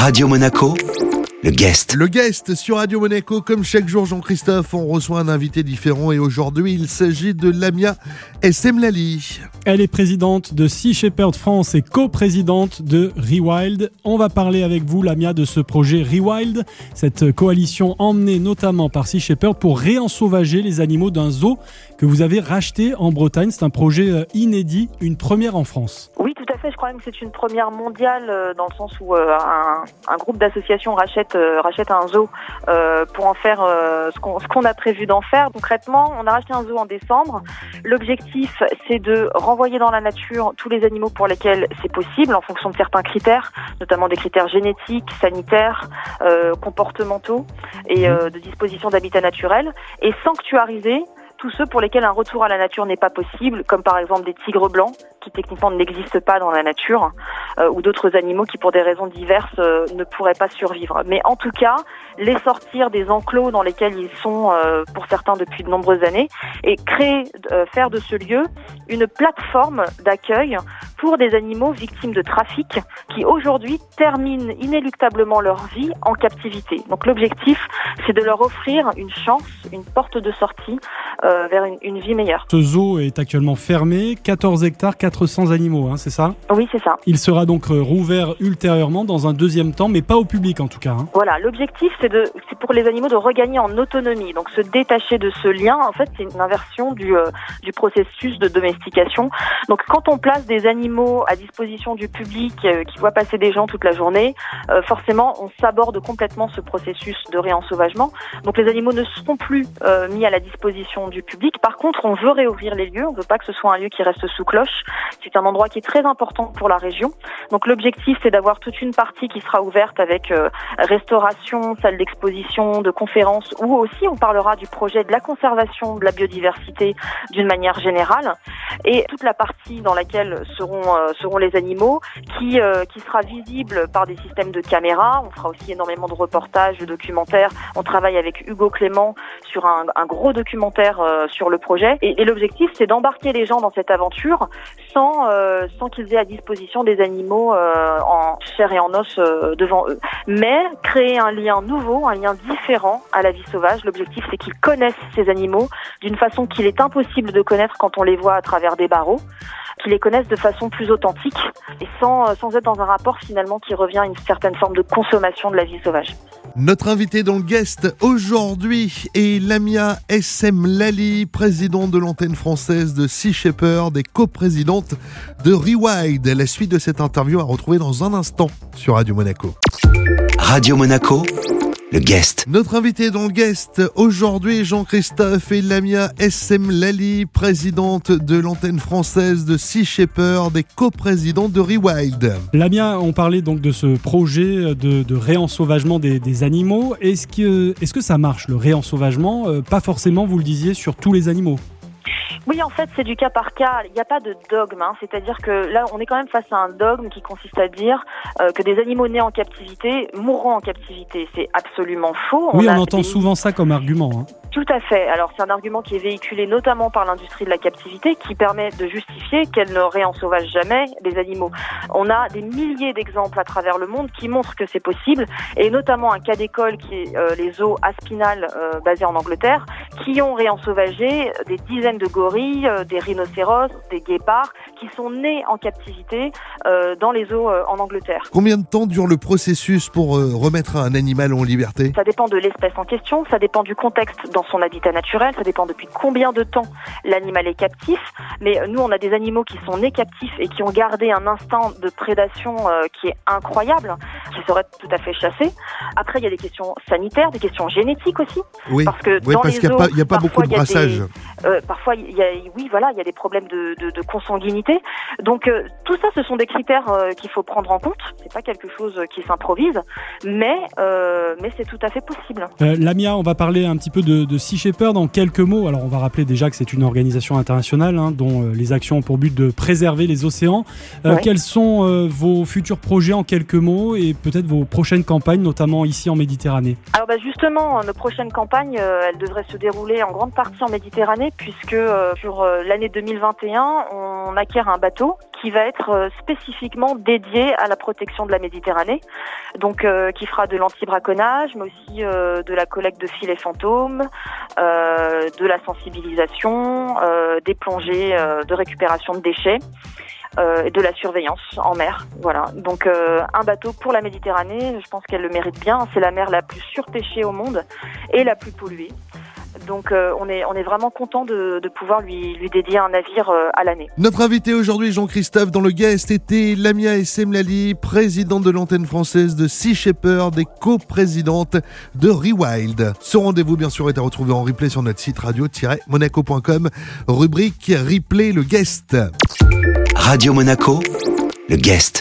Radio Monaco, le guest. Le guest sur Radio Monaco, comme chaque jour, Jean-Christophe, on reçoit un invité différent et aujourd'hui, il s'agit de Lamia Essemlali. Elle est présidente de Sea Shepherd France et coprésidente de Rewild. On va parler avec vous, Lamia, de ce projet Rewild, cette coalition emmenée notamment par Sea Shepherd pour réensauvager les animaux d'un zoo que vous avez racheté en Bretagne. C'est un projet euh, inédit, une première en France. Je crois même que c'est une première mondiale euh, dans le sens où euh, un, groupe d'associations rachète, rachète un zoo pour en faire ce qu'on ce qu'on a prévu d'en faire. Concrètement, on a racheté un zoo en décembre. L'objectif, c'est de renvoyer dans la nature tous les animaux pour lesquels c'est possible en fonction de certains critères, notamment des critères génétiques, sanitaires, comportementaux et de disposition d'habitat naturel, et sanctuariser tous ceux pour lesquels un retour à la nature n'est pas possible, comme par exemple des tigres blancs, qui techniquement n'existent pas dans la nature, euh, ou d'autres animaux qui pour des raisons diverses euh, ne pourraient pas survivre. Mais en tout cas, les sortir des enclos dans lesquels ils sont euh, pour certains depuis de nombreuses années, et créer, faire de ce lieu une plateforme d'accueil pour des animaux victimes de trafic qui aujourd'hui terminent inéluctablement leur vie en captivité. Donc l'objectif, c'est de leur offrir une chance, une porte de sortie euh, vers une, une, vie meilleure. Ce zoo est actuellement fermé, 14 hectares, 400 animaux, hein, c'est ça? Oui, c'est ça. Il sera donc euh, rouvert ultérieurement dans un deuxième temps, mais pas au public en tout cas. Hein. Voilà, l'objectif c'est pour les animaux de regagner en autonomie, donc se détacher de ce lien. En fait, c'est une inversion du, euh, du processus de domestication. Donc quand on place des animaux à disposition du public euh, qui voit passer des gens toute la journée, euh, forcément, on s'aborde complètement ce processus de réensauvagement. Donc les animaux ne seront plus euh, mis à la disposition du public. Par contre, on veut réouvrir les lieux. On ne veut pas que ce soit un lieu qui reste sous cloche. C'est un endroit qui est très important pour la région. Donc l'objectif, c'est d'avoir toute une partie qui sera ouverte avec restauration, salle d'exposition, de conférences, ou aussi on parlera du projet de la conservation de la biodiversité d'une manière générale, et toute la partie dans laquelle seront euh, seront, les animaux, qui, euh, qui sera visible par des systèmes de caméras. On fera aussi énormément de reportages, de documentaires. On travaille avec Hugo Clément sur un, un gros documentaire euh, sur le projet. Et, et l'objectif, c'est d'embarquer les gens dans cette aventure sans, sans qu'ils aient à disposition des animaux en chair et en os devant eux. Mais créer un lien nouveau, un lien différent à la vie sauvage. L'objectif, c'est qu'ils connaissent ces animaux d'une façon qu'il est impossible de connaître quand on les voit à travers des barreaux qui les connaissent de façon plus authentique et sans, euh, sans être dans un rapport finalement qui revient à une certaine forme de consommation de la vie sauvage. Notre invité dans le guest aujourd'hui est Lamia SM Lali, présidente de l'antenne française de Sea Shepherd et coprésidente de Rewild. La suite de cette interview à retrouver dans un instant sur Radio Monaco. Radio Monaco le guest. Notre invité dans le guest aujourd'hui, Jean-Christophe et Lamia SM Lali, présidente de l'antenne française de Sea Shepherd et coprésidente de Rewild. Lamia, on parlait donc de ce projet de, de réensauvagement des, des animaux. Est-ce que, est que ça marche, le réensauvagement? Euh, Pas forcément, vous le disiez, sur tous les animaux. Oui, en fait, c'est du cas par cas. Il n'y a pas de dogme. Hein. C'est-à-dire que là, on est quand même face à un dogme qui consiste à dire euh, que des animaux nés en captivité mourront en captivité. C'est absolument faux. Oui, on, on entend souvent ça comme argument. Hein. Tout à fait. Alors c'est un argument qui est véhiculé notamment par l'industrie de la captivité qui permet de justifier qu'elle ne réensauvage jamais les animaux. On a des milliers d'exemples à travers le monde qui montrent que c'est possible et notamment un cas d'école qui est euh, les zoos Aspinal euh, basés en Angleterre qui ont réensauvagé des dizaines de gorilles, euh, des rhinocéros, des guépards qui sont nés en captivité euh, dans les zoos en Angleterre. Combien de temps dure le processus pour remettre un animal en liberté? Ça dépend de l'espèce en question, ça dépend du contexte dans son habitat naturel, ça dépend depuis combien de temps l'animal est captif. Mais nous, on a des animaux qui sont nés captifs et qui ont gardé un instinct de prédation qui est incroyable, qui serait tout à fait chassé. Après, il y a des questions sanitaires, des questions génétiques aussi. Oui, parce que oui, dans parce les qu'il n'y a, pas, a beaucoup de des- brassage. Euh, parfois, il y a, oui, voilà, il y a des problèmes de, de, de consanguinité. Donc, euh, tout ça, ce sont des critères euh, qu'il faut prendre en compte. C'est pas quelque chose qui s'improvise, mais mais c'est tout à fait possible. Lamia, on va parler un petit peu de, de Sea Shepherd en quelques mots. Alors, on va rappeler déjà que c'est une organisation internationale hein, dont les actions ont pour but de préserver les océans. Ouais. Quels sont vos futurs projets en quelques mots et peut-être vos prochaines campagnes, notamment ici en Méditerranée? Alors bah justement, nos prochaines campagnes, elles devraient se dérouler en grande partie en Méditerranée, puisque euh, sur euh, l'année 2021, on acquiert un bateau qui va être spécifiquement dédié à la protection de la Méditerranée, donc qui fera de l'anti-braconnage, mais aussi de la collecte de filets fantômes, de la sensibilisation, des plongées de récupération de déchets. Euh, et de la surveillance en mer. Voilà. Donc euh, un bateau pour la Méditerranée, je pense qu'elle le mérite bien. C'est la mer la plus surpêchée au monde et la plus polluée. Donc euh, on, est, on est vraiment content de, de pouvoir lui, lui dédier un navire à l'année. Notre invité aujourd'hui, Jean-Christophe, dans le guest, était Lamia Essemlali, présidente de l'antenne française de Sea Shepherd et coprésidente de Rewild. Ce rendez-vous, bien sûr, est à retrouver en replay sur notre site radio-monaco.com, rubrique Replay le guest. Radio Monaco, le guest.